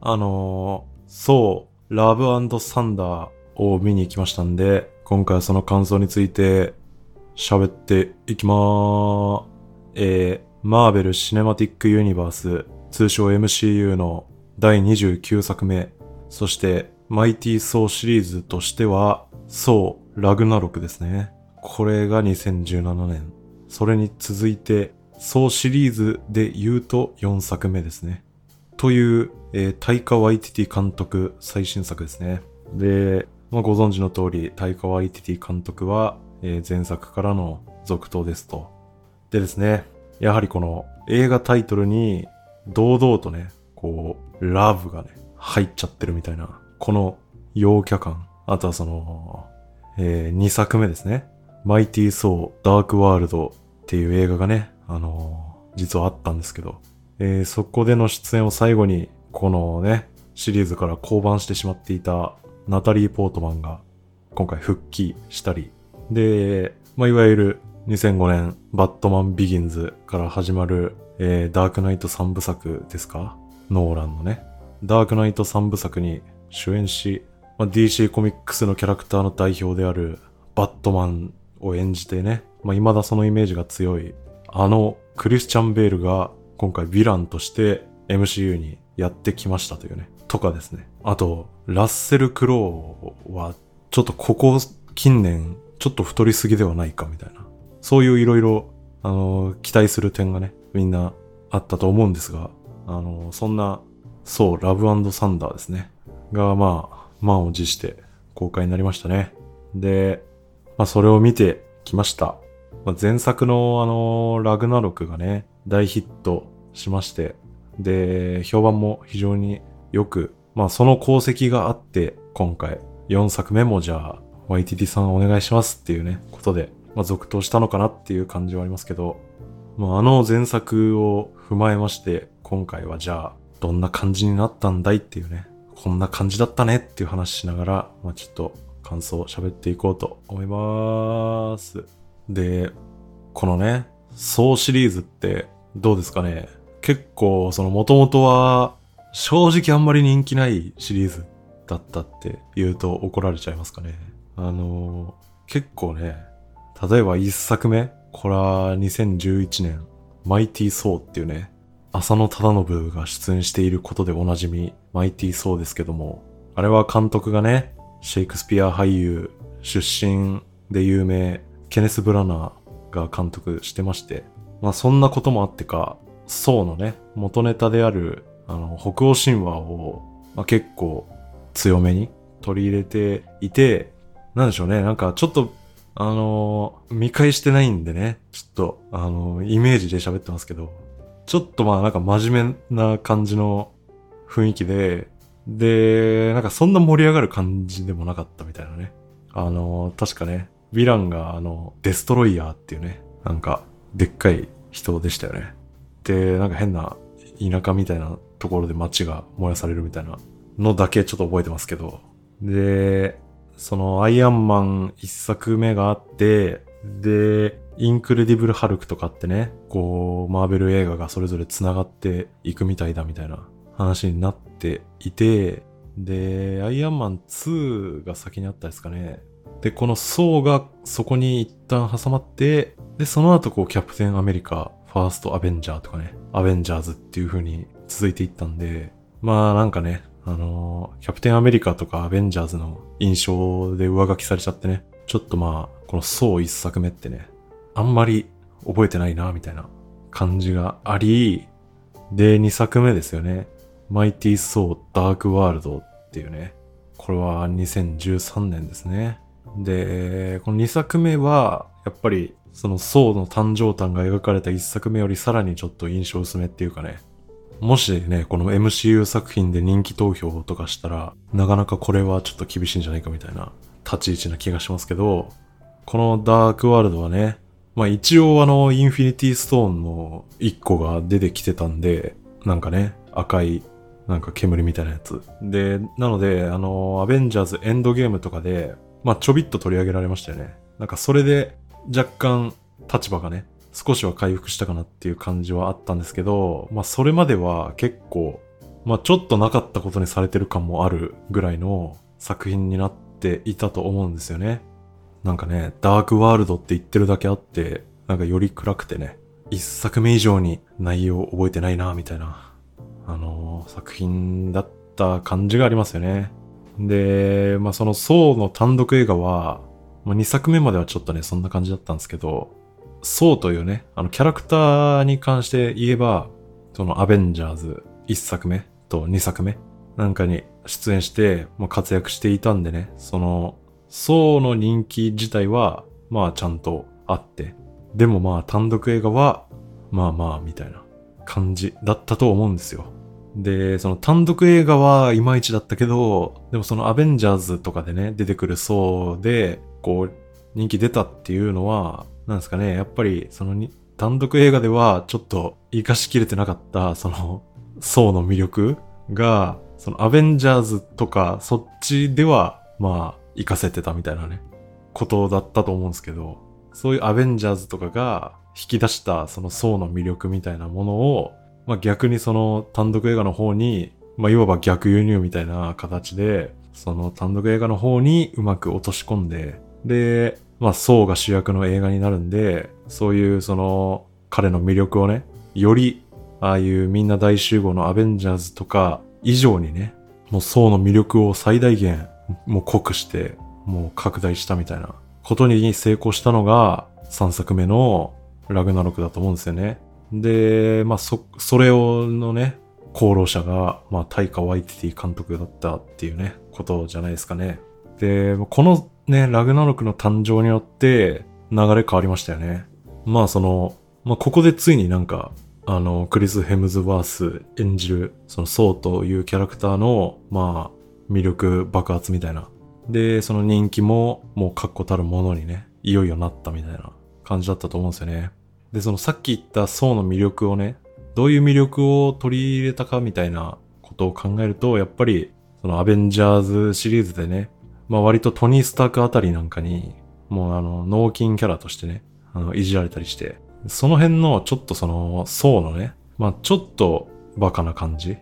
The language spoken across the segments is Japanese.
あのー、そう、ラブサンダーを見に行きましたんで、今回はその感想について喋っていきまーえー、マーベル・シネマティック・ユニバース、通称 MCU の第29作目、そしてマイティ・ソーシリーズとしては、ソー・ラグナロクですね。これが2017年。それに続いて、ソーシリーズで言うと4作目ですね。という、えー、タイカ・ワイティティ監督最新作ですね。で、まあ、ご存知の通り、タイカ・ワイティティ監督は、えー、前作からの続投ですと。でですね、やはりこの映画タイトルに堂々とね、こう、ラブがね、入っちゃってるみたいな、この陽キャ感。あとはその、えー、2作目ですね。マイティー・ソー・ダーク・ワールドっていう映画がね、あのー、実はあったんですけど、えー、そこでの出演を最後に、このね、シリーズから降板してしまっていたナタリー・ポートマンが今回復帰したり、で、まあ、いわゆる2005年バットマン・ビギンズから始まる、えー、ダークナイト3部作ですか？ノーランのね。ダークナイト3部作に主演し、まあ、DC コミックスのキャラクターの代表であるバットマンを演じてね、まあ、未だそのイメージが強い、あのクリスチャン・ベールが今回ヴィランとして MCU にやってきましたというね。とかですね。あと、ラッセル・クローは、ちょっとここ近年、ちょっと太りすぎではないかみたいな。そういういろいろ、あの、期待する点がね、みんなあったと思うんですが、あの、そんな、そう、ラブサンダーですね。が、まあ、満を持して公開になりましたね。で、まあ、それを見てきました。まあ、前作のあの、ラグナロクがね、大ヒットしまして、で、評判も非常によく、まあその功績があって、今回4作目もじゃあ、YTT さんお願いしますっていうね、ことで、まあ続投したのかなっていう感じはありますけど、まああの前作を踏まえまして、今回はじゃあ、どんな感じになったんだいっていうね、こんな感じだったねっていう話しながら、まあちょっと感想を喋っていこうと思います。で、このね、ソーシリーズってどうですかね？結構その元々は正直あんまり人気ないシリーズだったって言うと怒られちゃいますかね。あのー、結構ね、例えば一作目、これは2011年、マイティー・ソーっていうね、浅野忠信が出演していることでおなじみ、マイティー・ソーですけども、あれは監督がね、シェイクスピア俳優出身で有名、ケネス・ブラナーが監督してまして、まあそんなこともあってか、ソーのね、元ネタであるあの、北欧神話を、まあ、結構強めに取り入れていて、なんでしょうね、なんかちょっと、あのー、見返してないんでね、ちょっと、あのー、イメージで喋ってますけど、ちょっとまあなんか真面目な感じの雰囲気で、で、なんかそんな盛り上がる感じでもなかったみたいなね。あのー、確かね、ヴィランがあの、デストロイヤーっていうね、なんか、でっかい人でしたよね。で、なんか変な田舎みたいなところで街が燃やされるみたいなのだけちょっと覚えてますけど。で、そのアイアンマン一作目があって、で、インクレディブル・ハルクとかってね、こう、マーベル映画がそれぞれ繋がっていくみたいだみたいな話になっていて、で、アイアンマン2が先にあったですかね。で、このソーがそこに一旦挟まって、で、その後こう、キャプテンアメリカ、ファーストアベンジャーとかね、アベンジャーズっていう風に続いていったんで、まあなんかね、あのー、キャプテンアメリカとかアベンジャーズの印象で上書きされちゃってね、ちょっとまあ、このソー一作目ってね、あんまり覚えてないな、みたいな感じがあり、で、二作目ですよね。マイティー・ソー・ダーク・ワールドっていうね。これは2013年ですね。で、この二作目は、やっぱり、そのソーの誕生誕が描かれた一作目よりさらにちょっと印象薄めっていうかね、もしね、この MCU 作品で人気投票とかしたら、なかなかこれはちょっと厳しいんじゃないかみたいな立ち位置な気がしますけど、このダークワールドはね、まあ一応あの、インフィニティストーンの1個が出てきてたんで、なんかね、赤い、なんか煙みたいなやつ。で、なので、あの、アベンジャーズエンドゲームとかで、まあちょびっと取り上げられましたよね。なんかそれで若干立場がね、少しは回復したかなっていう感じはあったんですけど、まあそれまでは結構まあちょっとなかったことにされてる感もあるぐらいの作品になっていたと思うんですよね。なんかね、ダークワールドって言ってるだけあって、なんかより暗くてね、一作目以上に内容を覚えてないな、みたいな、あのー作品だった感じがありますよね。で、まあそのソーの単独映画は、まあ、2作目まではちょっとね、そんな感じだったんですけど、ソーというね、あのキャラクターに関して言えば、そのアベンジャーズ1作目と2作目なんかに出演して、まあ、活躍していたんでね、その、ソーの人気自体は、まあちゃんとあって、でもまあ単独映画は、まあまあみたいな感じだったと思うんですよ。で、その単独映画はいまいちだったけど、でもそのアベンジャーズとかでね、出てくるソーで、こう、人気出たっていうのは、なんですかね、やっぱりそのに単独映画ではちょっと活かしきれてなかった、その、ソーの魅力が、そのアベンジャーズとかそっちでは、まあ、活かせてたみたいなね、ことだったと思うんですけど、そういうアベンジャーズとかが引き出したそのソーの魅力みたいなものを、まあ逆にその単独映画の方に、まあいわば逆輸入みたいな形で、その単独映画の方にうまく落とし込んで、で、まあソーが主役の映画になるんで、そういうその彼の魅力をね、よりああいうみんな大集合のアベンジャーズとか以上にね、もうソーの魅力を最大限もう濃くして、もう拡大したみたいなことに成功したのが3作目のラグナロクだと思うんですよね。で、まあそ、それをのね、功労者が、まあ、タイカ・ワイティティ監督だったっていうね、ことじゃないですかね。で、このね、ラグナロクの誕生によって流れ変わりましたよね。まあその、まあここでついになんか、あの、クリス・ヘムズワース演じる、そのソーというキャラクターの、まあ、魅力爆発みたいな。で、その人気も、もう確固たるものにね、いよいよなったみたいな感じだったと思うんですよね。で、そのさっき言ったソーの魅力をね、どういう魅力を取り入れたかみたいなことを考えると、やっぱり、そのアベンジャーズシリーズでね、まあ割とトニー・スタークあたりなんかに、もうあの、脳筋キャラとしてね、あの、いじられたりして、その辺のちょっとその、ソーのね、まあちょっとバカな感じ。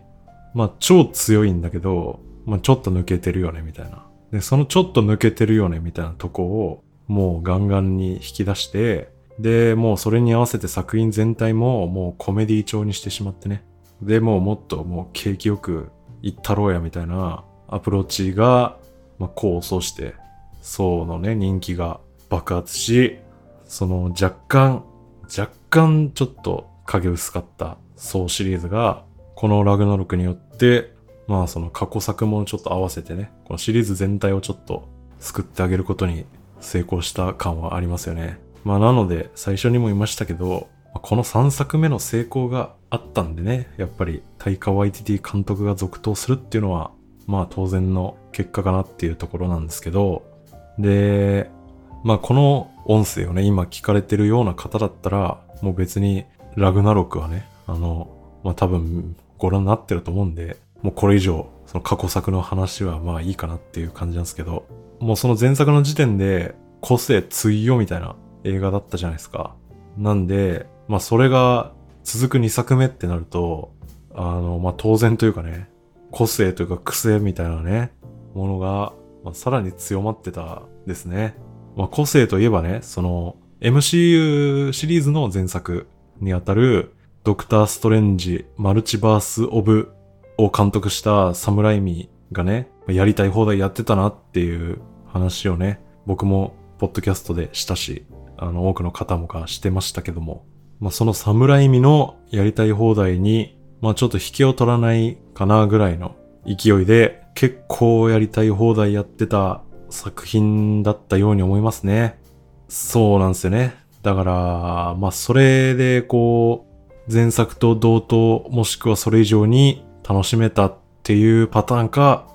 まあ超強いんだけど、まあちょっと抜けてるよね、みたいな。で、そのちょっと抜けてるよね、みたいなとこを、もうガンガンに引き出して、で、もうそれに合わせて作品全体ももうコメディ調にしてしまってね。で、もうもっともう景気よくいったろうやみたいなアプローチが、まあ、功を奏して、層のね、人気が爆発し、その若干、若干ちょっと影薄かった層シリーズが、このラグナロクによって、まあその過去作もちょっと合わせてね、このシリーズ全体をちょっと救ってあげることに成功した感はありますよね。まあなので最初にも言いましたけど、この3作目の成功があったんでね、やっぱりタイカ・ワイティティ監督が続投するっていうのは、まあ当然の結果かなっていうところなんですけど、で、まあこの音声をね、今聞かれてるような方だったら、もう別にラグナロクはね、あの、まあ多分ご覧になってると思うんで、もうこれ以上、その過去作の話はまあいいかなっていう感じなんですけど、もうその前作の時点で個性強みたいな映画だったじゃないですか。なんで、まあそれが続く2作目ってなると、あの、まあ当然というかね、個性というか癖みたいなね、ものが、まあ、さらに強まってたですね。まあ個性といえばね、その MCU シリーズの前作にあたるドクター・ストレンジ・マルチバース・オブを監督したサムライミがね、やりたい放題やってたなっていう話をね、僕もポッドキャストでしたし、あの多くの方もがしてましたけども、まあそのサムライミのやりたい放題に、まあちょっと引けを取らないかなぐらいの勢いで結構やりたい放題やってた作品だったように思いますね。そうなんですよね。だから、まあそれでこう、前作と同等もしくはそれ以上に楽しめたっていうパターンか、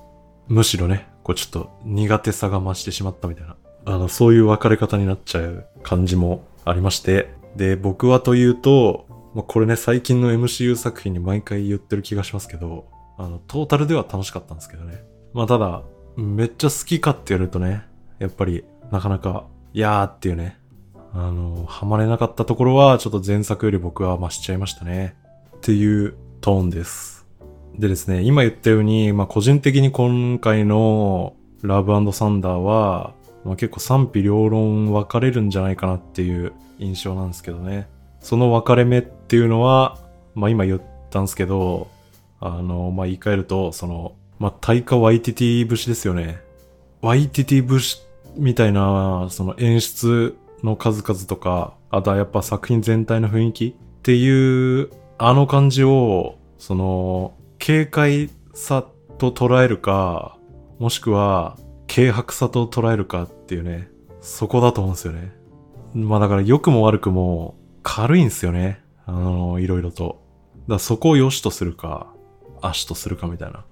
むしろね、こうちょっと苦手さが増してしまったみたいな、あの、そういう分かれ方になっちゃう感じもありまして、で、僕はというと、まあ、これね、最近の MCU 作品に毎回言ってる気がしますけど、あの、トータルでは楽しかったんですけどね。まあただ、めっちゃ好きかって言われるとね、やっぱり、なかなか、いやーっていうね、あの、ハマれなかったところは、ちょっと前作より僕は増しちゃいましたね。っていうトーンです。でですね、今言ったように、まあ個人的に今回のラブサンダーは、まあ、結構賛否両論分かれるんじゃないかなっていう印象なんですけどね。その分かれ目っていうのは、まあ今言ったんですけど、あの、まあ言い換えると、その、まあ対価ワイティティ節ですよね。ワイティティ節みたいな、その演出の数々とか、あとはやっぱ作品全体の雰囲気っていう、あの感じを、その、軽快さと捉えるか、もしくは、軽薄さと捉えるかっていうね、そこだと思うんですよね。まあだから良くも悪くも軽いんですよね。あの、いろいろと。だからそこを良しとするか、悪しとするかみたいな。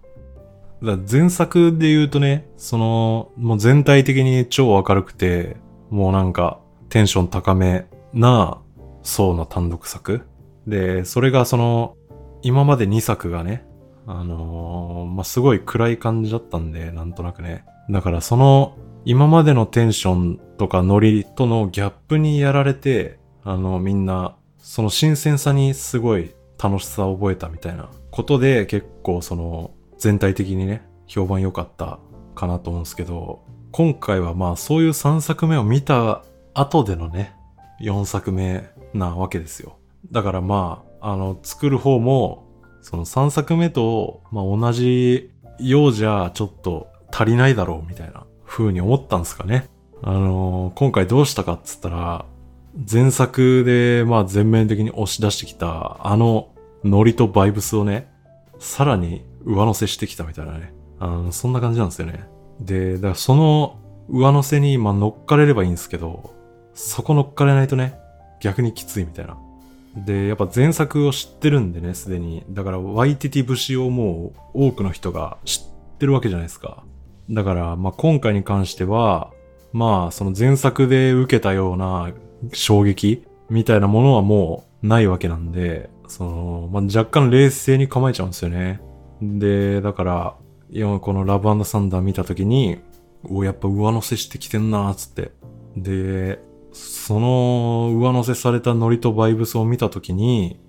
だ前作で言うとね、その、もう全体的に超明るくて、もうなんかテンション高めな層の単独作。で、それがその、今まで2作がね、あのー、まあ、すごい暗い感じだったんで、なんとなくね。だからその、今までのテンションとかノリとのギャップにやられて、あの、みんな、その新鮮さにすごい楽しさを覚えたみたいなことで、結構その、全体的にね、評判良かったかなと思うんですけど、今回はまあそういう3作目を見た後でのね、4作目なわけですよ。だからまあ、あの、作る方も、その3作目と、まあ同じようじゃちょっと足りないだろうみたいな風に思ったんですかね。あのー、今回どうしたかっつったら、前作でまあ全面的に押し出してきたあのノリとバイブスをね、さらに上乗せしてきたみたいなね。あのそんな感じなんですよね。で、だからその上乗せにまあ乗っかれればいいんですけど、そこ乗っかれないとね、逆にきついみたいな。で、やっぱ前作を知ってるんでね、すでに。だから、ワイティティ節をもう多くの人が知ってるわけじゃないですか。だから、まあ今回に関しては、まあその前作で受けたような衝撃みたいなものはもうないわけなんで、その、まあ若干冷静に構えちゃうんですよね。で、だから、今このラブサンダー見たときに、おやっぱ上乗せしてきてんなーつって。で、その上乗せされたノリとバイブスを見たときに、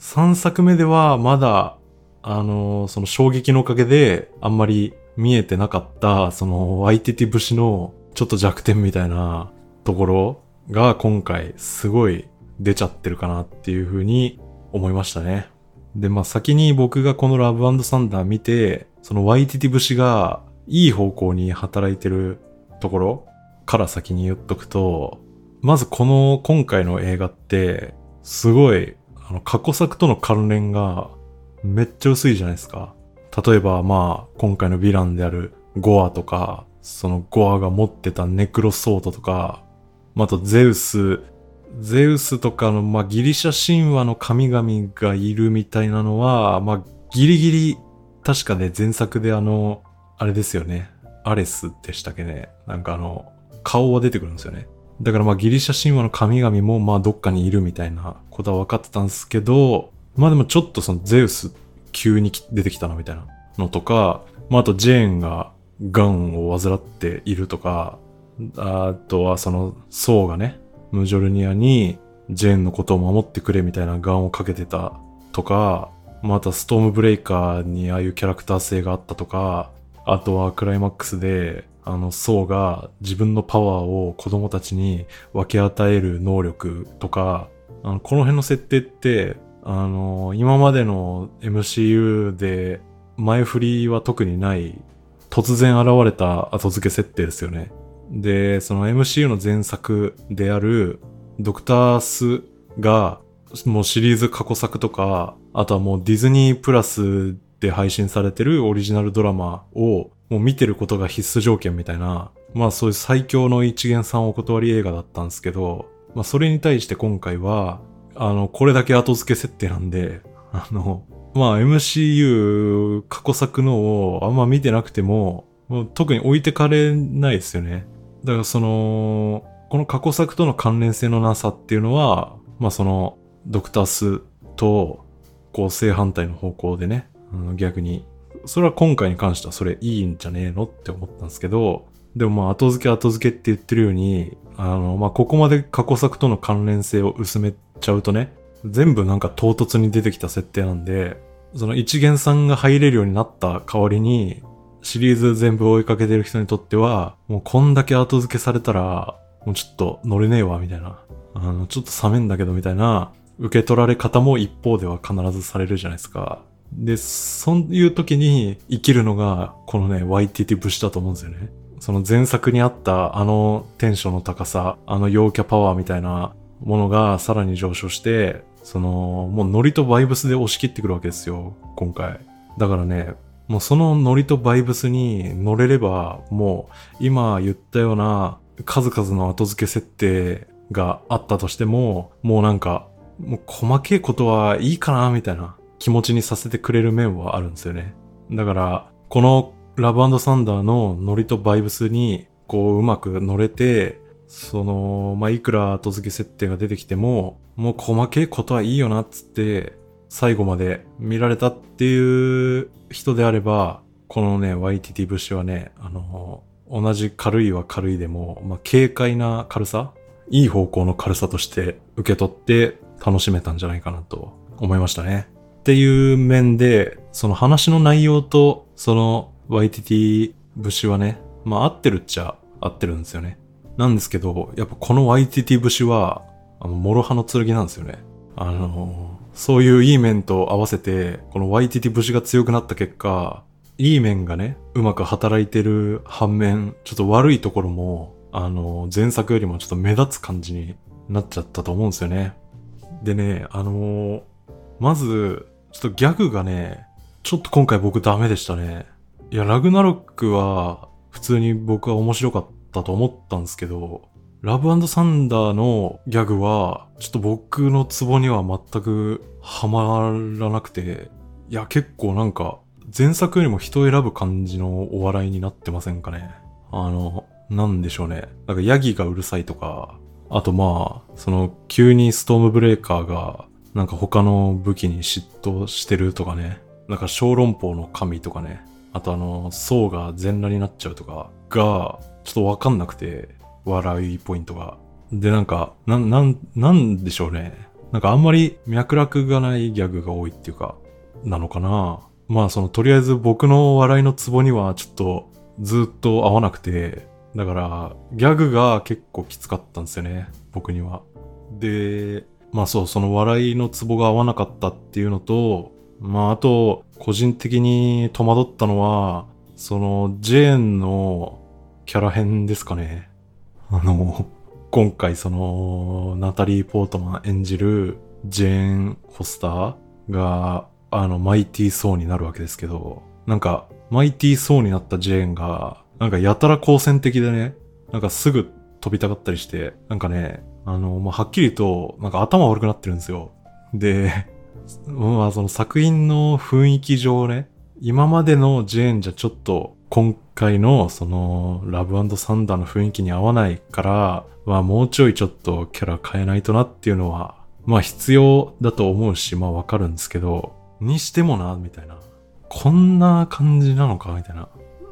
3作目ではまだ、あの、その衝撃のおかげであんまり見えてなかった、そのワイティティ節のちょっと弱点みたいなところが今回すごい出ちゃってるかなっていうふうに思いましたね。で、まあ先に僕がこのラブサンダー見て、そのワイティティ節がいい方向に働いてるところから先に言っとくと、まずこの今回の映画って、すごい、あの、過去作との関連がめっちゃ薄いじゃないですか。例えば、まあ、今回のヴィランであるゴアとか、そのゴアが持ってたネクロソードとか、まあ、あとゼウス、ゼウスとかの、まあ、ギリシャ神話の神々がいるみたいなのは、まあ、ギリギリ、確かね、前作であの、あれですよね。アレスでしたっけね。なんかあの、顔は出てくるんですよね。だからまあギリシャ神話の神々もまあどっかにいるみたいなことは分かってたんですけど、まあでもちょっとそのゼウス急に出てきたなみたいなのとか、まああとジェーンが癌を患っているとか、あとはそのソウがね、ムジョルニアにジェーンのことを守ってくれみたいな癌をかけてたとか、またストームブレイカーにああいうキャラクター性があったとか、あとはクライマックスであの、層が自分のパワーを子供たちに分け与える能力とか、あのこの辺の設定って、あの、今までの MCU で前振りは特にない突然現れた後付け設定ですよね。で、その MCU の前作であるドクタースがもうシリーズ過去作とか、あとはもうディズニープラスで配信されてるオリジナルドラマをもう見てることが必須条件みたいな、まあそういう最強の一元さんお断り映画だったんですけど、まあそれに対して今回は、あの、これだけ後付け設定なんで、あの、まあ MCU 過去作のをあんま見てなくても、もう特に置いてかれないですよね。だからその、この過去作との関連性のなさっていうのは、まあその、ドクタースと、こう正反対の方向でね、逆にそれは今回に関してはそれいいんじゃねえのって思ったんですけど、でもまあ後付け後付けって言ってるように、あの、まあここまで過去作との関連性を薄めちゃうとね、全部なんか唐突に出てきた設定なんで、その一元さんが入れるようになった代わりに、シリーズ全部追いかけてる人にとっては、もうこんだけ後付けされたら、もうちょっと乗れねえわ、みたいな。あの、ちょっと冷めんだけど、みたいな、受け取られ方も一方では必ずされるじゃないですか。で、そういう時に生きるのが、このね、YTT 節だと思うんですよね。その前作にあったあのテンションの高さ、あの陽キャパワーみたいなものがさらに上昇して、その、もうノリとバイブスで押し切ってくるわけですよ、今回。だからね、もうそのノリとバイブスに乗れれば、もう今言ったような数々の後付け設定があったとしても、もうなんか、もう細けいことはいいかな、みたいな気持ちにさせてくれる面はあるんですよね。だから、このラブサンダーのノリとバイブスに、こう、うまく乗れて、その、まあ、いくら後付け設定が出てきても、もう細けいことはいいよな、っつって、最後まで見られたっていう人であれば、このね、YTT 節はね、あの、同じ軽いは軽いでも、まあ、軽快な軽さいい方向の軽さとして受け取って楽しめたんじゃないかなと思いましたね。っていう面で、その話の内容と、その YTT 節はね、まあ合ってるっちゃ合ってるんですよね。なんですけど、やっぱこの YTT 節は、あの、諸刃の剣なんですよね。あの、そういういい面と合わせて、この YTT 節が強くなった結果、いい面がね、うまく働いてる反面、ちょっと悪いところも、あの、前作よりもちょっと目立つ感じになっちゃったと思うんですよね。でね、あのまず、ちょっとギャグがね、ちょっと今回僕ダメでしたね。いや、ラグナロックは普通に僕は面白かったと思ったんですけど、ラブサンダーのギャグは、ちょっと僕のツボには全くハマらなくて、いや、結構なんか、前作よりも人を選ぶ感じのお笑いになってませんかね。あの、なんでしょうね。なんかヤギがうるさいとか、あとまあ、その急にストームブレーカーがなんか他の武器に嫉妬してるとかね。なんか小籠包の神とかね。あとあの、層が全裸になっちゃうとかが、ちょっとわかんなくて、笑いポイントが。で、なんか、なん、なん、なんでしょうね。なんかあんまり脈絡がないギャグが多いっていうか、なのかな。まあその、とりあえず僕の笑いのツボにはちょっとずっと合わなくて、だから、ギャグが結構きつかったんですよね。僕には。で、まあそう、その笑いのツボが合わなかったっていうのと、まああと、個人的に戸惑ったのは、その、ジェーンのキャラ編ですかね。あの、今回その、ナタリー・ポートマン演じるジェーン・ホスターが、あの、マイティー・ソーになるわけですけど、なんか、マイティー・ソーになったジェーンが、なんかやたら好戦的でね、なんかすぐ飛びたかったりして、なんかね、あの、まあ、はっきりと、なんか頭悪くなってるんですよ。で、まあその作品の雰囲気上ね、今までのジェーンじゃちょっと今回のそのラブサンダーの雰囲気に合わないから、まあもうちょいちょっとキャラ変えないとなっていうのは、まあ必要だと思うし、まあわかるんですけど、にしてもな、みたいな。こんな感じなのかみたいな。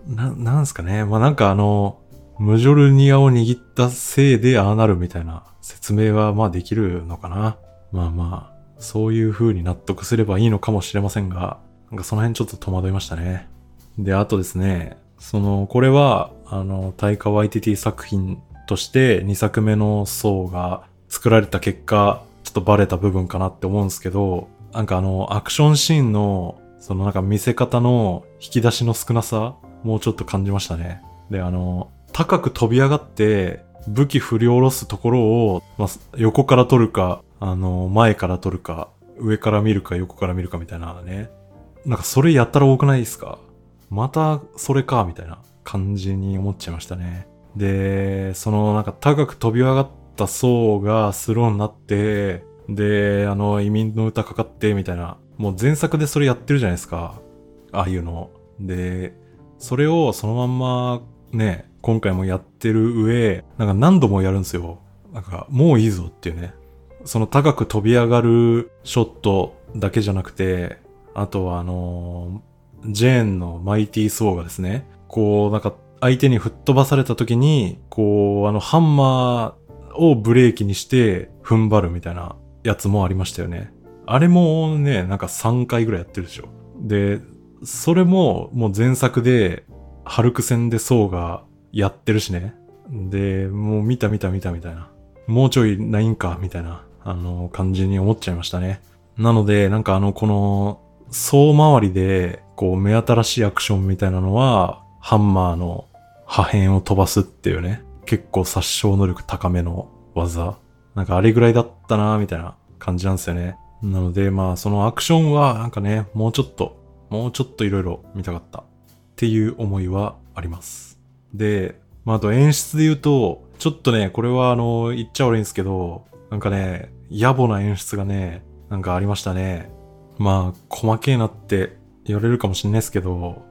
な、なんすかね。まあ、なんかあの、ムジョルニアを握ったせいでああなるみたいな説明はまあできるのかな。まあまあ、そういう風に納得すればいいのかもしれませんが、なんかその辺ちょっと戸惑いましたね。で、あとですね、その、これは、あの、タイカワイティティ作品として2作目の層が作られた結果、ちょっとバレた部分かなって思うんですけど、なんかあの、アクションシーンの、そのなんか見せ方の引き出しの少なさもうちょっと感じましたね。で、あの、高く飛び上がって、武器振り下ろすところを、まあ、横から撮るか、あの、前から撮るか、上から見るか横から見るかみたいなね。なんかそれやったら多くないですか？またそれか、みたいな感じに思っちゃいましたね。で、そのなんか高く飛び上がった層がスローになって、で、あの、移民の歌かかって、みたいな。もう前作でそれやってるじゃないですか。ああいうの。で、それをそのまんまね、今回もやってる上、なんか何度もやるんですよ。なんかもういいぞっていうね。その高く飛び上がるショットだけじゃなくて、あとはあの、ジェーンのマイティーソーがですね、こうなんか相手に吹っ飛ばされた時に、こうあのハンマーをブレーキにして踏ん張るみたいなやつもありましたよね。あれもね、なんか3回ぐらいやってるでしょ。で、それももう前作で、ハルク戦でソウがやってるしね。で、もう見た見た見たみたいな。もうちょいないんか、みたいな、あの、感じに思っちゃいましたね。なので、なんかあの、この、総回りで、こう、目新しいアクションみたいなのは、ハンマーの破片を飛ばすっていうね、結構殺傷能力高めの技。なんかあれぐらいだったなみたいな感じなんですよね。なので、まあ、そのアクションは、なんかね、もうちょっと、もうちょっといろいろ見たかったっていう思いはあります。で、まあ、あと演出で言うと、ちょっとね、これはあの、言っちゃ悪いんですけど、なんかね、野暮な演出がね、なんかありましたね。まあ、細けえなって言われるかもしんないですけど、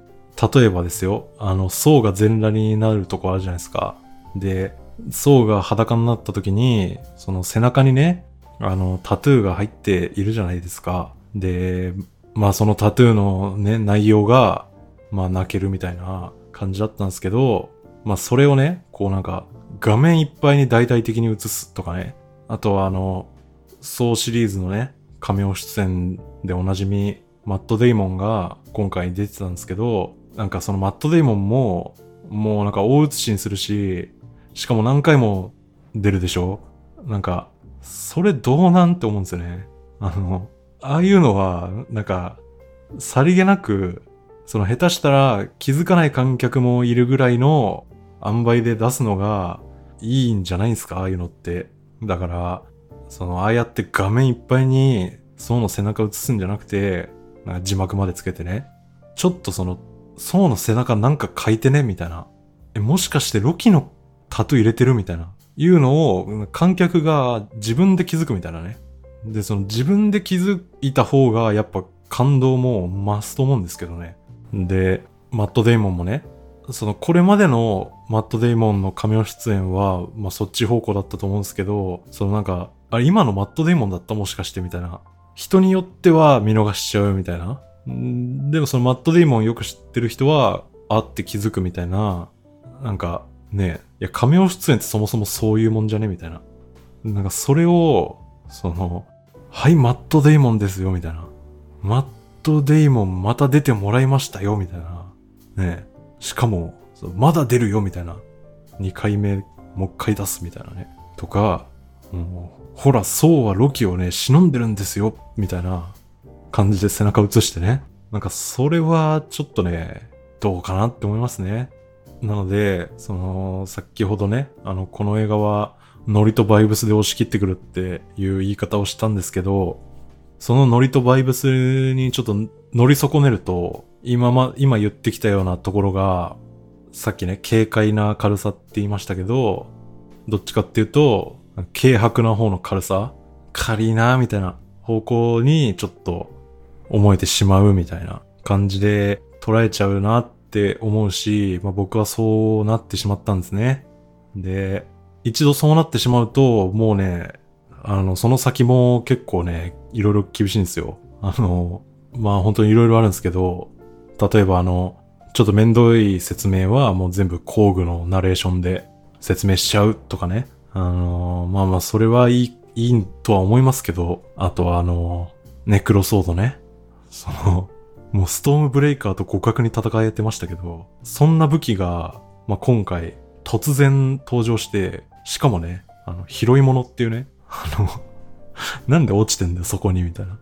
例えばですよ、あの、層が全裸になるとこあるじゃないですか。で、層が裸になった時に、その背中にね、あの、タトゥーが入っているじゃないですか。で、まあそのタトゥーのね、内容が、まあ泣けるみたいな感じだったんですけど、まあそれをね、こうなんか、画面いっぱいに大々的に映すとかね。あとはあの、ソーシリーズのね、仮名出演でおなじみ、マット・デイモンが今回出てたんですけど、なんかそのマット・デイモンも、もうなんか大写しにするし、しかも何回も出るでしょ？なんか、それどうなんって思うんですよね。あの、ああいうのは、なんか、さりげなく、その下手したら気づかない観客もいるぐらいの塩梅で出すのがいいんじゃないんですか？ああいうのって。だから、その、ああやって画面いっぱいに、層の背中映すんじゃなくて、なんか字幕までつけてね。ちょっとその、層の背中なんか書いてねみたいな。え、もしかしてロキのタトゥー入れてるみたいな。いうのを観客が自分で気づくみたいなね。で、その自分で気づいた方がやっぱ感動も増すと思うんですけどね。で、マット・デイモンもね、そのこれまでのマット・デイモンの仮名出演は、まあそっち方向だったと思うんですけど、そのなんか、あれ今のマット・デイモンだった？もしかしてみたいな。人によっては見逃しちゃうみたいな。でもそのマット・デイモンよく知ってる人は、あって気づくみたいな、なんかね、いや、仮名出演ってそもそもそういうもんじゃねみたいな。なんかそれを、その、はい、マット・デイモンですよ、みたいな。マット・デイモンまた出てもらいましたよ、みたいな。ねしかも、まだ出るよ、みたいな。2回目、もう一回出す、みたいなね。とか、も、ほら、そうはロキをね、忍んでるんですよ、みたいな感じで背中映してね。なんか、それは、ちょっとね、どうかなって思いますね。なので、その、先ほどね、あの、この映画は、ノリとバイブスで押し切ってくるっていう言い方をしたんですけど、そのノリとバイブスにちょっと乗り損ねると、今ま、今言ってきたようなところが、さっきね、軽快な軽さって言いましたけど、どっちかっていうと、軽薄な方の軽さ？軽いなみたいな方向にちょっと思えてしまうみたいな感じで捉えちゃうなって思うし、まあ、僕はそうなってしまったんですね。で、一度そうなってしまうと、もうね、あの、その先も結構ね、いろいろ厳しいんですよ。あの、まあ本当にいろいろあるんですけど、例えばあの、ちょっと面倒い説明はもう全部工具のナレーションで説明しちゃうとかね。あの、まあまあそれはいい、いいとは思いますけど、あとはあの、ネクロソードね。その、もうストームブレイカーと互角に戦えてましたけど、そんな武器が、まあ今回突然登場して、しかもね、あの、拾い物っていうね、あのなんで落ちてんだよ、そこに、みたいな。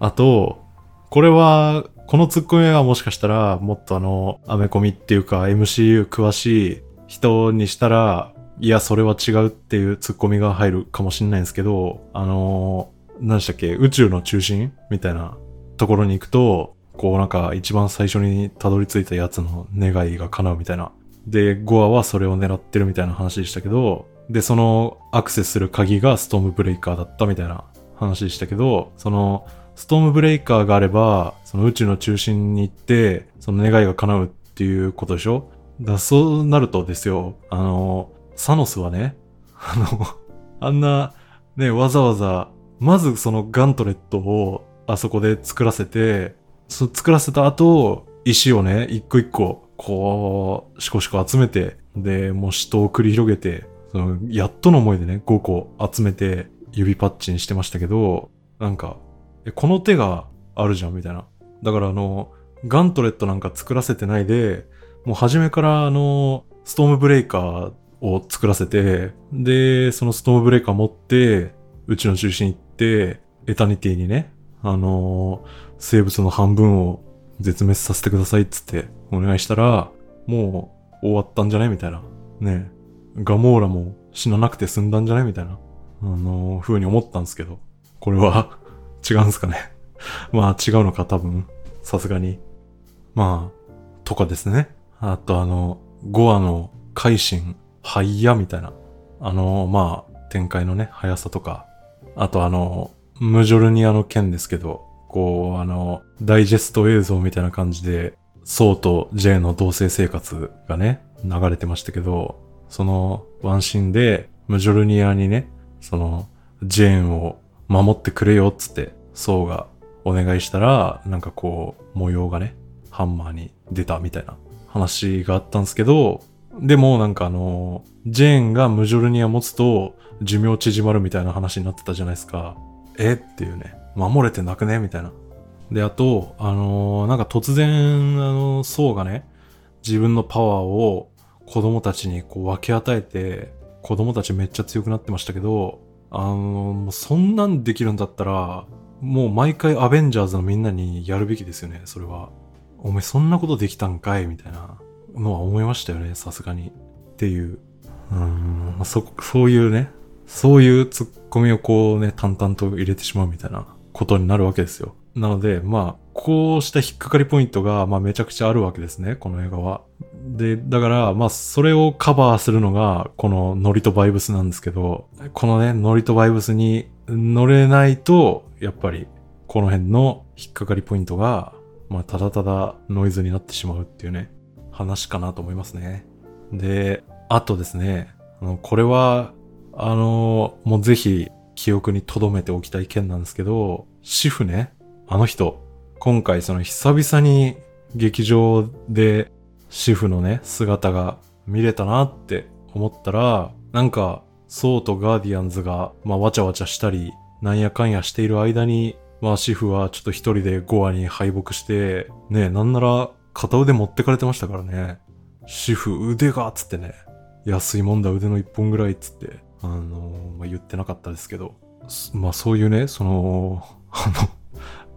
あと、これは、このツッコミはもしかしたら、もっとあの、アメコミっていうか MCU 詳しい人にしたら、いや、それは違うっていうツッコミが入るかもしれないんですけど、あの何でしたっけ、宇宙の中心みたいなところに行くと、こうなんか一番最初にたどり着いたやつの願いが叶うみたいな。で、ゴアはそれを狙ってるみたいな話でしたけど、で、そのアクセスする鍵がストームブレイカーだったみたいな話でしたけど、そのストームブレイカーがあれば、その宇宙の中心に行って、その願いが叶うっていうことでしょ？だそうなるとですよ、あの、サノスはね、あの、あんな、ね、わざわざ、まずそのガントレットをあそこで作らせて、そ作らせた後、石をね、一個一個、こう、しこしこ集めて、で、もう死闘を繰り広げて、その、やっとの思いでね、5個集めて、指パッチにしてましたけど、なんか、え、この手があるじゃん、みたいな。だからあの、ガントレットなんか作らせてないで、もう初めからあの、ストームブレイカーを作らせて、で、そのストームブレイカー持って、うちの中心行って、エタニティにね、あのー、生物の半分を絶滅させてくださいっつってお願いしたら、もう終わったんじゃないみたいな。ねガモーラも死ななくて済んだんじゃないみたいな、あのー、風に思ったんですけど、これは 違うんすかね。まあ違うのか多分、さすがに。まあ、とかですね。あとあの、5話の改心、ハイヤみたいな。あの、まあ、展開のね、速さとか。あとあの、ムジョルニアの件ですけど、こう、あの、ダイジェスト映像みたいな感じで、ソウとジェイの同棲生活がね、流れてましたけど、そのワンシーンで、ムジョルニアにね、その、ジェーンを守ってくれよっつって、ソウがお願いしたら、なんかこう、模様がね、ハンマーに出たみたいな話があったんですけど、でもなんかあの、ジェーンがムジョルニア持つと寿命縮まるみたいな話になってたじゃないですか。え？っていうね。守れてなくね？みたいな。で、あと、あのー、なんか突然、あの、ソウがね、自分のパワーを子供たちにこう分け与えて、子供たちめっちゃ強くなってましたけど、あのー、もうそんなんできるんだったら、もう毎回アベンジャーズのみんなにやるべきですよね、それは。お前そんなことできたんかい？みたいなのは思いましたよね、さすがに。っていう。うん、そ、そういうね、そういうツッコミをこうね、淡々と入れてしまうみたいなことになるわけですよ。なので、まあ、こうした引っかかりポイントが、まあめちゃくちゃあるわけですね、この映画は。で、だから、まあそれをカバーするのが、このノリとバイブスなんですけど、このね、ノリとバイブスに乗れないと、やっぱり、この辺の引っかかりポイントが、まあただただノイズになってしまうっていうね、話かなと思いますね。で、あとですね、あの、これは、あの、もうぜひ記憶に留めておきたい件なんですけど、主婦ね、あの人、今回その久々に劇場で主婦のね、姿が見れたなって思ったら、なんか、ソウとガーディアンズが、まあ、わちゃわちゃしたり、なんやかんやしている間に、まあ、主婦はちょっと一人でゴアに敗北して、ね、なんなら片腕持ってかれてましたからね。主婦腕がっつってね、安いもんだ腕の一本ぐらいっつって、あのー、まあ、言ってなかったですけど、まあそういうね、その、あの、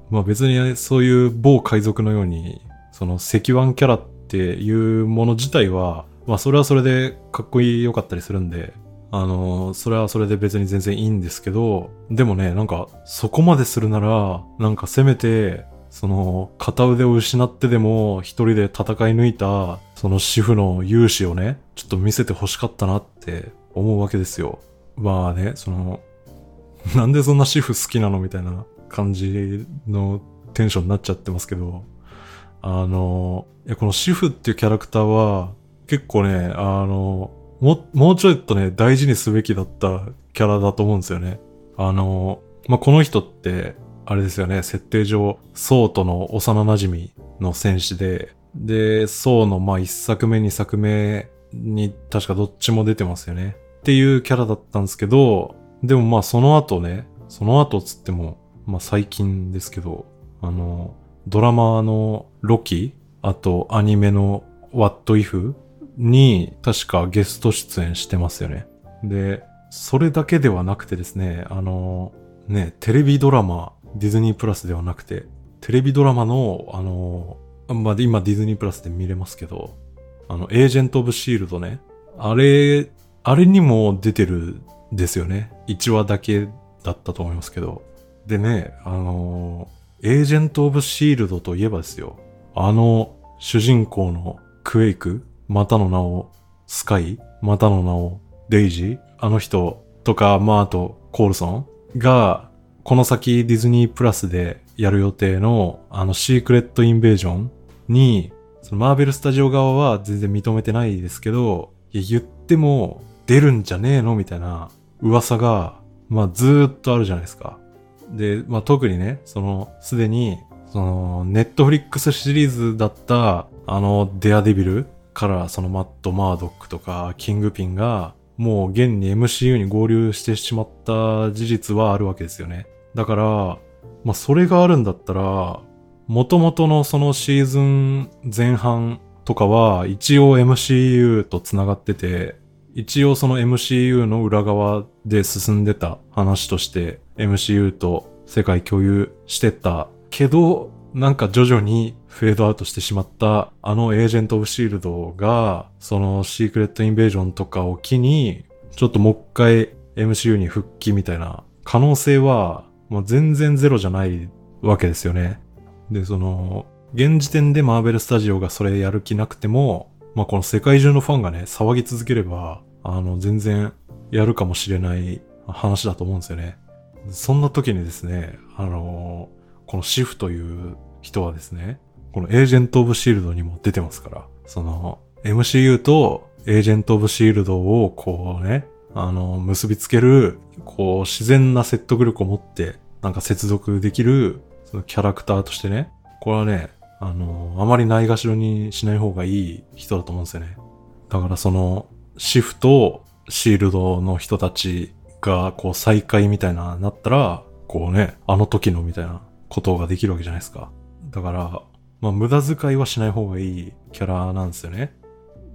まあ別にねそういう某海賊のように、その石腕キャラっていうもの自体は、まあそれはそれでかっこいい良かったりするんで、あの、それはそれで別に全然いいんですけど、でもね、なんかそこまでするなら、なんかせめて、その片腕を失ってでも一人で戦い抜いた、その主婦の勇姿をね、ちょっと見せて欲しかったなって思うわけですよ。まあね、その、なんでそんな主婦好きなのみたいな感じのテンションになっちゃってますけど、あの、いや、この主婦っていうキャラクターは、結構ね、あの、も、もうちょっとね、大事にすべきだったキャラだと思うんですよね。あの、まあ、この人って、あれですよね、設定上、ソウとの幼馴染の戦士で、で、ソウのまあ一作目二作目に確かどっちも出てますよね。っていうキャラだったんですけど、でもまあその後ね、その後つっても、まあ最近ですけど、あの、ドラマのロキ、あとアニメの What If に確かゲスト出演してますよね。で、それだけではなくてですね、あの、ね、テレビドラマ、ディズニープラスではなくて、テレビドラマの、あの、まあ、今ディズニープラスで見れますけど、あの、エージェント・オブ・シールドね。あれ、あれにも出てるですよね。1話だけだったと思いますけど。でね、あの、エージェント・オブ・シールドといえばですよ。あの、主人公のクエイク、またの名をスカイ、またの名をデイジー、あの人とか、まああとコールソンが、この先ディズニープラスでやる予定の、あのシークレット・インベージョンに、そのマーベルスタジオ側は全然認めてないですけど、いや言っても出るんじゃねえの？みたいな噂が、まあずーっとあるじゃないですか。で、まあ特にね、その、すでに、その、ネットフリックスシリーズだった、あの、デアデビルからそのマット・マードックとか、キングピンが、もう現に MCU に合流してしまった事実はあるわけですよね。だから、まあそれがあるんだったら、元々のそのシーズン前半とかは一応 MCU と繋がってて、一応その MCU の裏側で進んでた話として MCU と世界共有してたけど、なんか徐々にフェードアウトしてしまったあのエージェント・オブ・シールドが、そのシークレット・インベージョンとかを機に、ちょっともう一回 MCU に復帰みたいな可能性はもう全然ゼロじゃないわけですよね。で、その、現時点でマーベルスタジオがそれやる気なくても、まあこの世界中のファンがね、騒ぎ続ければ、あの、全然やるかもしれない話だと思うんですよね。そんな時にですね、あのこのシフという人はですね、このエージェント・オブ・シールドにも出てますから、その MCU とエージェント・オブ・シールドをこうね、あの、結びつける、こう自然な説得力を持って、なんか接続できる、そのキャラクターとしてね、これはね、あの、あまりないがしろにしない方がいい人だと思うんですよね。だからその、シフとシールドの人たちがこう再会みたいななったら、こうね、あの時のみたいなことができるわけじゃないですか。だから、まあ無駄遣いはしない方がいいキャラなんですよね。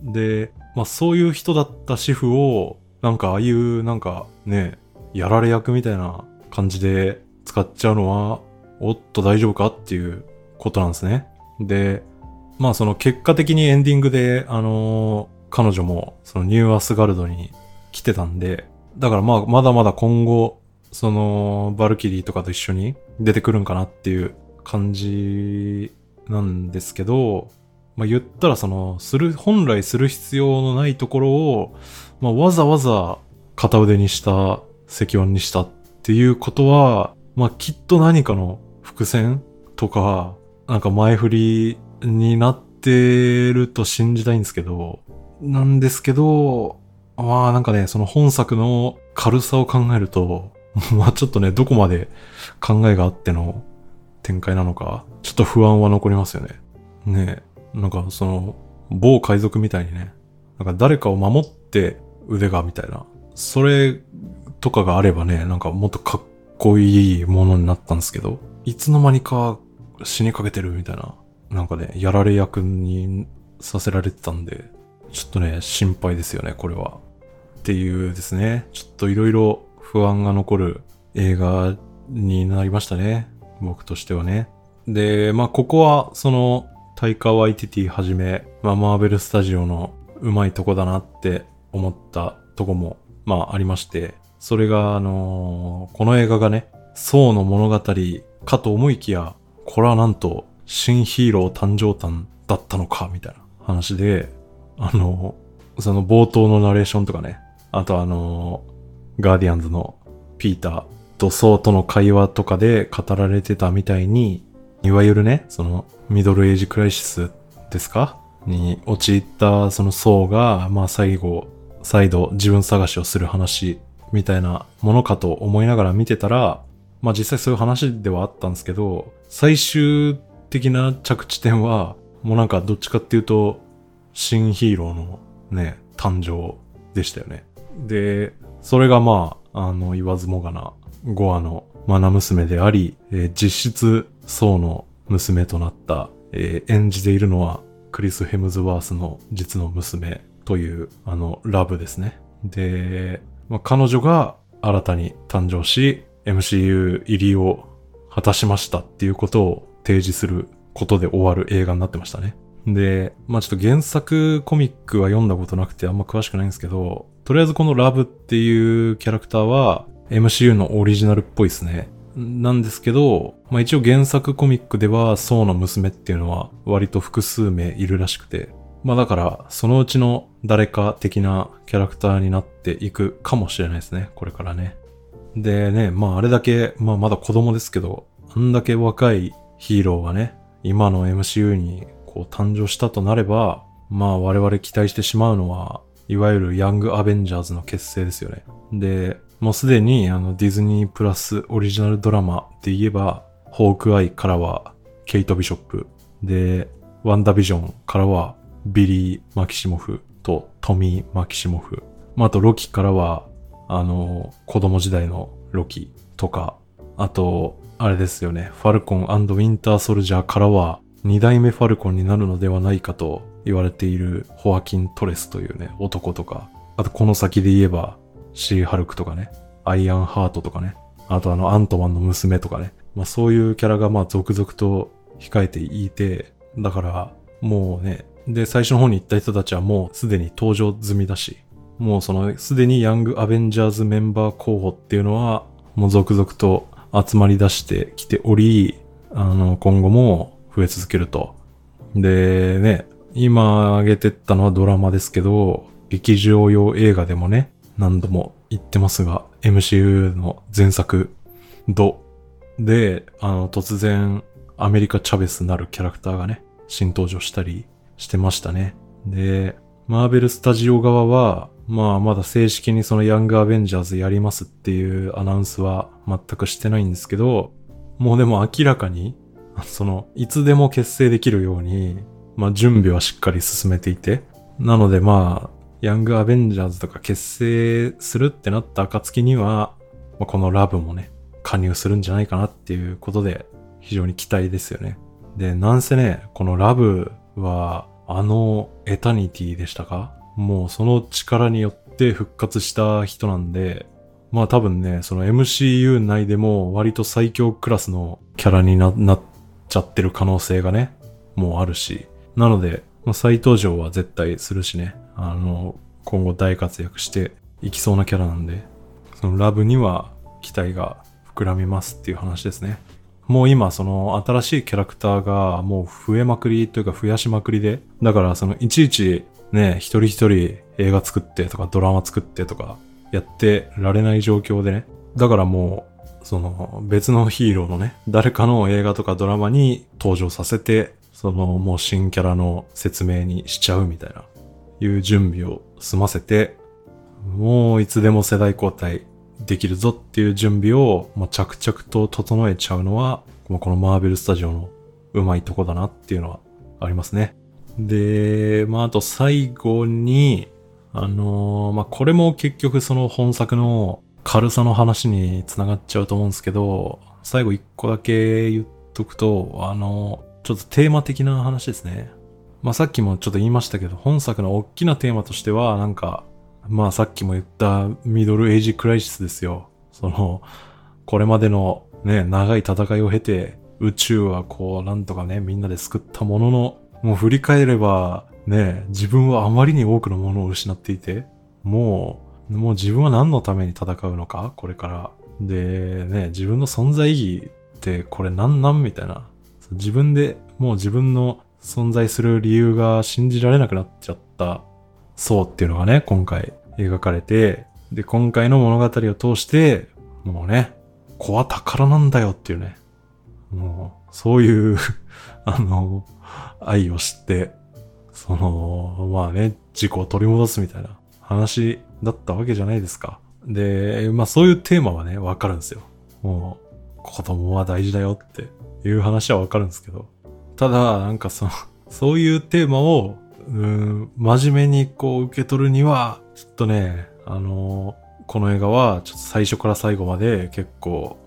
で、まあそういう人だったシフを、なんかああいうなんかね、やられ役みたいな感じで使っちゃうのは、おっと大丈夫かっていうことなんですね。で、まあその結果的にエンディングで、あのー、彼女もそのニューアスガルドに来てたんで、だからまあまだまだ今後、そのバルキリーとかと一緒に出てくるんかなっていう感じなんですけど、まあ言ったらその、する、本来する必要のないところを、まあわざわざ片腕にした、赤音にしたっていうことは、まあきっと何かの伏線とか、なんか前振りになってると信じたいんですけど、なんですけど、まあなんかね、その本作の軽さを考えると、まあちょっとね、どこまで考えがあっての展開なのか、ちょっと不安は残りますよね。ねえなんかその、某海賊みたいにね、なんか誰かを守って腕がみたいな、それとかがあればね、なんかもっとかっこいいものになったんですけど、いつの間にか死にかけてるみたいな、なんかね、やられ役にさせられてたんで、ちょっとね、心配ですよね、これは。っていうですね、ちょっといろいろ不安が残る映画になりましたね。僕としてはね。で、まあ、ここは、その、タイカワイティティはじめ、まあ、マーベルスタジオのうまいとこだなって思ったとこも、まあ、ありまして、それが、あのー、この映画がね、ソーの物語かと思いきや、これはなんと、新ヒーロー誕生誕だったのか、みたいな話で、あのー、その冒頭のナレーションとかね、あとあのー、ガーディアンズのピーターとソーとの会話とかで語られてたみたいに、いわゆるね、そのミドルエイジクライシスですか？に陥ったそのソーが、まあ最後、再度自分探しをする話みたいなものかと思いながら見てたら、まあ実際そういう話ではあったんですけど、最終的な着地点は、もうなんかどっちかっていうと、新ヒーローのね、誕生でしたよね。で、それがまあ、あの、言わずもがな、ゴアのマナ娘であり、えー、実質、ソウの娘となった、えー、演じているのは、クリス・ヘムズワースの実の娘という、あの、ラブですね。で、まあ、彼女が新たに誕生し、MCU 入りを果たしましたっていうことを提示することで終わる映画になってましたね。で、まあちょっと原作コミックは読んだことなくてあんま詳しくないんですけど、とりあえずこのラブっていうキャラクターは MCU のオリジナルっぽいですね。なんですけど、まあ一応原作コミックではソウの娘っていうのは割と複数名いるらしくて、まあだからそのうちの誰か的なキャラクターになっていくかもしれないですね、これからね。でね、まああれだけ、まあまだ子供ですけど、あんだけ若いヒーローがね、今の MCU にこう誕生したとなれば、まあ我々期待してしまうのは、いわゆるヤングアベンジャーズの結成ですよね。で、もうすでにあのディズニープラスオリジナルドラマで言えば、ホークアイからはケイト・ビショップ。で、ワンダビジョンからはビリー・マキシモフとトミー・マキシモフ。まあ、あとロキからは、あの、子供時代のロキとか、あと、あれですよね。ファルコンウィンターソルジャーからは、二代目ファルコンになるのではないかと言われているホアキン・トレスというね、男とか、あとこの先で言えば、シー・ハルクとかね、アイアン・ハートとかね、あとあの、アントマンの娘とかね、まあそういうキャラがまあ続々と控えていて、だからもうね、で、最初の方に行った人たちはもうすでに登場済みだし、もうそのすでにヤングアベンジャーズメンバー候補っていうのは、もう続々と集まり出してきており、あの、今後も増え続けると。で、ね、今挙げてったのはドラマですけど、劇場用映画でもね、何度も言ってますが、MCU の前作、ドで、あの、突然、アメリカ・チャベスなるキャラクターがね、新登場したりしてましたね。で、マーベルスタジオ側は、まあまだ正式にそのヤングアベンジャーズやりますっていうアナウンスは全くしてないんですけど、もうでも明らかに、その、いつでも結成できるように、まあ準備はしっかり進めていて、なのでまあ、ヤングアベンジャーズとか結成するってなった暁には、まあ、このラブもね、加入するんじゃないかなっていうことで、非常に期待ですよね。で、なんせね、このラブは、あのエタニティでしたか？もうその力によって復活した人なんで、まあ多分ね、その MCU 内でも割と最強クラスのキャラになっちゃってる可能性がね、もうあるし。なので、まあ、再登場は絶対するしね、あの、今後大活躍していきそうなキャラなんで、そのラブには期待が膨らみますっていう話ですね。もう今その新しいキャラクターがもう増えまくりというか増やしまくりで、だからそのいちいちね、一人一人映画作ってとかドラマ作ってとかやってられない状況でね。だからもう、その別のヒーローのね、誰かの映画とかドラマに登場させて、そのもう新キャラの説明にしちゃうみたいな、いう準備を済ませて、もういつでも世代交代できるぞっていう準備を、まあ、着々と整えちゃうのは、このマーベルスタジオのうまいとこだなっていうのはありますね。で、まあ、あと最後に、あのー、まあ、これも結局その本作の軽さの話に繋がっちゃうと思うんですけど、最後一個だけ言っとくと、あのー、ちょっとテーマ的な話ですね。まあ、さっきもちょっと言いましたけど、本作の大きなテーマとしては、なんか、まあさっきも言ったミドルエイジクライシスですよ。その、これまでのね、長い戦いを経て、宇宙はこう、なんとかね、みんなで救ったものの、もう振り返れば、ね、自分はあまりに多くのものを失っていて、もう、もう自分は何のために戦うのかこれから。で、ね、自分の存在意義ってこれ何なんみたいな。自分でもう自分の存在する理由が信じられなくなっちゃったそうっていうのがね、今回描かれて、で、今回の物語を通して、もうね、子は宝なんだよっていうね、もう、そういう あの、愛を知って、その、まあね、自己を取り戻すみたいな話だったわけじゃないですか。で、まあそういうテーマはね、わかるんですよ。もう、子供は大事だよっていう話はわかるんですけど。ただ、なんかその、そういうテーマをうん、真面目にこう受け取るには、ちょっとね、あのー、この映画はちょっと最初から最後まで結構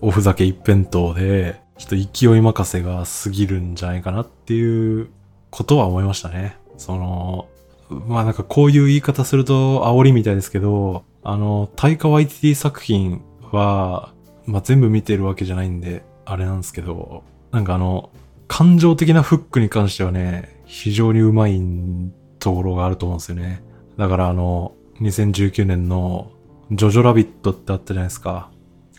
おふざけ一辺倒で、ちょっと勢い任せが過ぎるんじゃないかなっていうことは思いましたね。その、まあなんかこういう言い方すると煽りみたいですけど、あの、タイカワイティ作品は、まあ全部見てるわけじゃないんで、あれなんですけど、なんかあの、感情的なフックに関してはね、非常にうまいところがあると思うんですよね。だからあの、2019年のジョジョラビットってあったじゃないですか。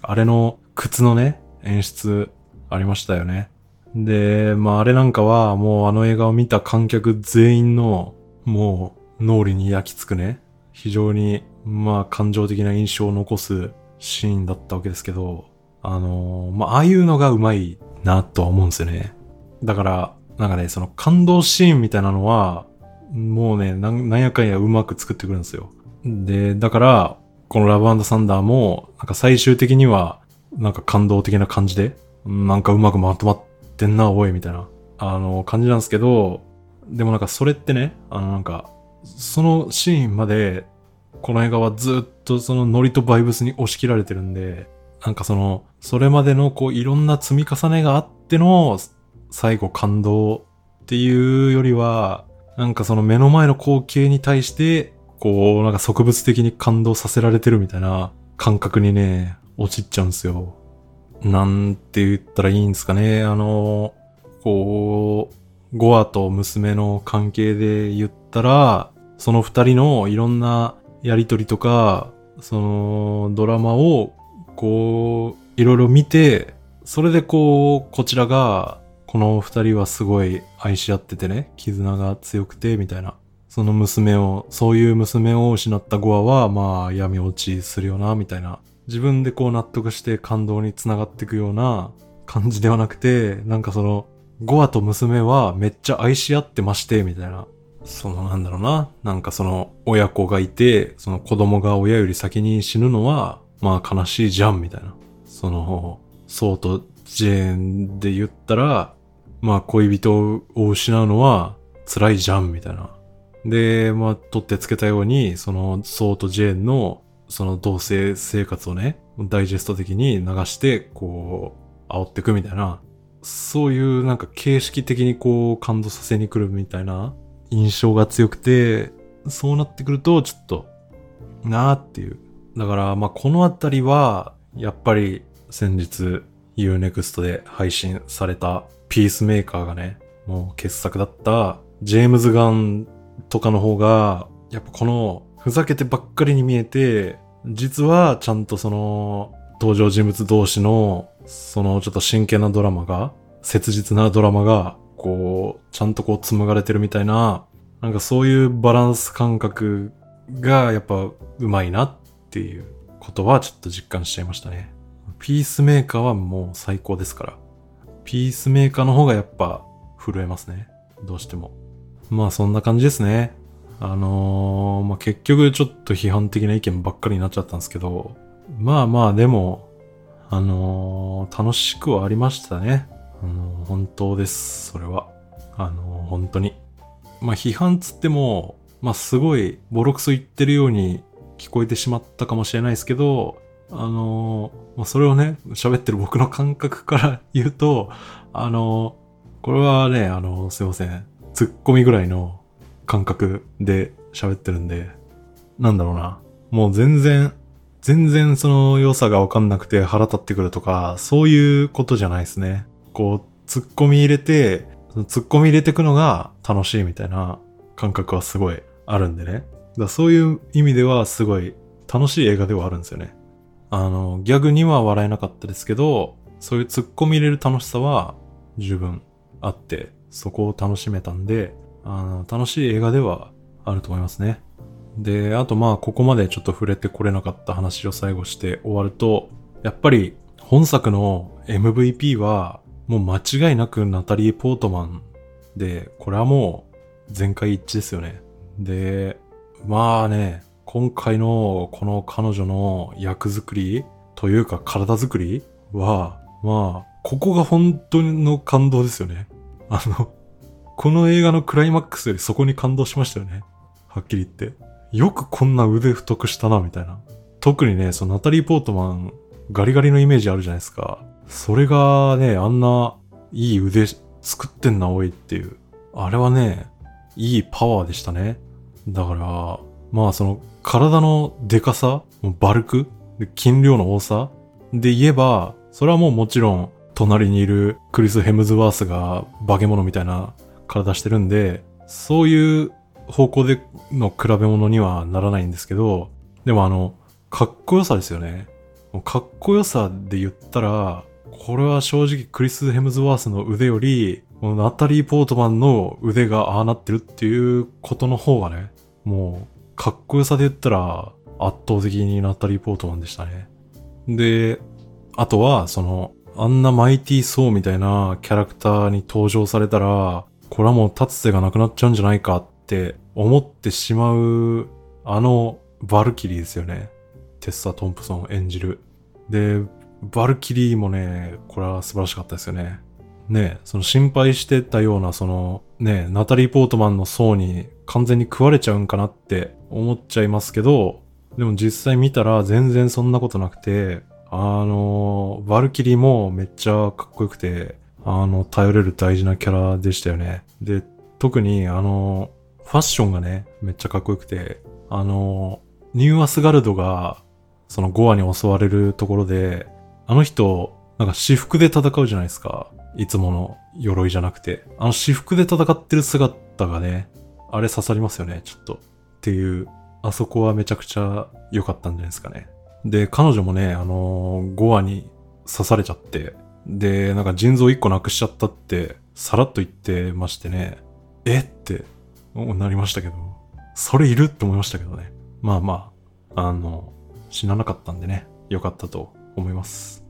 あれの靴のね、演出ありましたよね。で、まああれなんかはもうあの映画を見た観客全員のもう脳裏に焼き付くね、非常にまあ感情的な印象を残すシーンだったわけですけど、あのまあああいうのがうまいなとは思うんですよね。だから、なんかね、その感動シーンみたいなのは、もうね、なんやかんやうまく作ってくるんですよ。で、だから、このラブサンダーも、なんか最終的には、なんか感動的な感じで、なんかうまくまとまってんな、おい、みたいな、あの、感じなんですけど、でもなんかそれってね、あのなんか、そのシーンまで、この映画はずっとそのノリとバイブスに押し切られてるんで、なんかその、それまでのこういろんな積み重ねがあっての最後感動っていうよりは、なんかその目の前の光景に対して、こうなんか植物的に感動させられてるみたいな感覚にね、落ちっちゃうんですよ。なんて言ったらいいんですかね。あの、こう、ゴアと娘の関係で言ったら、その二人のいろんなやりとりとか、そのドラマをこう、いろいろ見て、それでこう、こちらが、この二人はすごい愛し合っててね、絆が強くて、みたいな。その娘を、そういう娘を失ったゴアは、まあ、闇落ちするよな、みたいな。自分でこう納得して感動につながっていくような感じではなくて、なんかその、ゴアと娘はめっちゃ愛し合ってまして、みたいな。そのなんだろうな。なんかその親子がいて、その子供が親より先に死ぬのは、まあ悲しいじゃん、みたいな。その、ソウとジェーンで言ったら、まあ恋人を失うのは辛いじゃん、みたいな。で、まあ取ってつけたように、そのソウとジェーンのその同性生活をね、ダイジェスト的に流して、こう、煽っていくみたいな。そういうなんか形式的にこう感動させに来るみたいな印象が強くて、そうなってくるとちょっと、なーっていうだから、まあ、このあたりは、やっぱり先日 Unext で配信されたピースメーカーがね、もう傑作だったジェームズ・ガンとかの方が、やっぱこのふざけてばっかりに見えて、実はちゃんとその登場人物同士のそのちょっと真剣なドラマが、切実なドラマが、こう、ちゃんとこう紡がれてるみたいな、なんかそういうバランス感覚がやっぱうまいなっていうことはちょっと実感しちゃいましたね。ピースメーカーはもう最高ですから。ピースメーカーの方がやっぱ震えますね。どうしても。まあそんな感じですね。あのー、まあ結局ちょっと批判的な意見ばっかりになっちゃったんですけど、まあまあでも、あのー、楽しくはありましたね。あのー、本当です。それは。あの本当に。まあ批判つっても、まあすごいボロクソ言ってるように聞こえてしまったかもしれないですけど、あのまあ、それをね、喋ってる僕の感覚から 言うと、あのこれはね、あのすいません。ツッコミぐらいの感覚で喋ってるんで、なんだろうな。もう全然、全然その良さがわかんなくて腹立ってくるとか、そういうことじゃないですね。こう、ツッコミ入れて、ツッコミ入れてくのが楽しいみたいな感覚はすごいあるんでね。だそういう意味ではすごい楽しい映画ではあるんですよね。あの、ギャグには笑えなかったですけど、そういう突っ込み入れる楽しさは十分あって、そこを楽しめたんで、あの、楽しい映画ではあると思いますね。で、あとまあ、ここまでちょっと触れてこれなかった話を最後して終わると、やっぱり本作の MVP はもう間違いなくナタリー・ポートマンで、これはもう全会一致ですよね。で、まあね、今回のこの彼女の役作りというか体作りは、まあ、ここが本当の感動ですよね。あの、この映画のクライマックスよりそこに感動しましたよね。はっきり言って。よくこんな腕太くしたな、みたいな。特にね、そのナタリー・ポートマン、ガリガリのイメージあるじゃないですか。それがね、あんないい腕作ってんな、おいっていう。あれはね、いいパワーでしたね。だから、まあその体のデカさ、バルク、筋量の多さ？で言えば、それはもうもちろん隣にいるクリス・ヘムズワースが化け物みたいな体してるんで、そういう方向での比べ物にはならないんですけど、でもあの、かっこよさですよね。かっこよさで言ったら、これは正直クリス・ヘムズワースの腕より、このナタリー・ポートマンの腕がああなってるっていうことの方がね、もう、かっこよさで言ったら、圧倒的にナタリー・ポートマンでしたね。で、あとは、その、あんなマイティー・ソーみたいなキャラクターに登場されたら、これはもう立つ手がなくなっちゃうんじゃないかって思ってしまう、あの、バルキリーですよね。テッサ・トンプソン演じる。で、バルキリーもね、これは素晴らしかったですよね。ね、その心配してたような、その、ね、ナタリー・ポートマンの層に完全に食われちゃうんかなって思っちゃいますけど、でも実際見たら全然そんなことなくて、あの、バルキリーもめっちゃかっこよくて、あの、頼れる大事なキャラでしたよね。で、特にあの、ファッションがね、めっちゃかっこよくて、あの、ニューアスガルドが、そのゴアに襲われるところで、あの人、なんか私服で戦うじゃないですか。いつもの鎧じゃなくて。あの私服で戦ってる姿がね、あれ刺さりますよね、ちょっと。っていう、あそこはめちゃくちゃ良かったんじゃないですかね。で、彼女もね、あのー、ゴアに刺されちゃって、で、なんか腎臓一個なくしちゃったって、さらっと言ってましてね、え？ってなりましたけど、それいるって思いましたけどね。まあまあ、あの、死ななかったんでね、良かったと思います。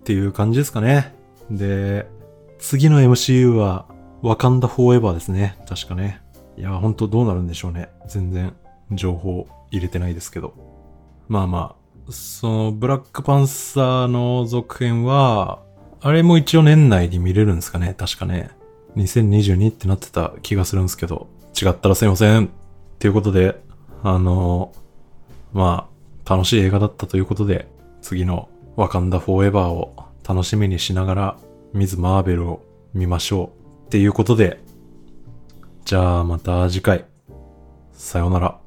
っていう感じですかね。で、次の MCU は、ワカンダフォーエバーですね。確かね。いや、ほんとどうなるんでしょうね。全然、情報入れてないですけど。まあまあ、その、ブラックパンサーの続編は、あれも一応年内に見れるんですかね。確かね。2022ってなってた気がするんですけど、違ったらすいません。ということで、あのまあ、楽しい映画だったということで、次のワカンダフォーエバーを楽しみにしながら、ミズ・マーベルを見ましょう。っていうことで、じゃあまた次回。さようなら。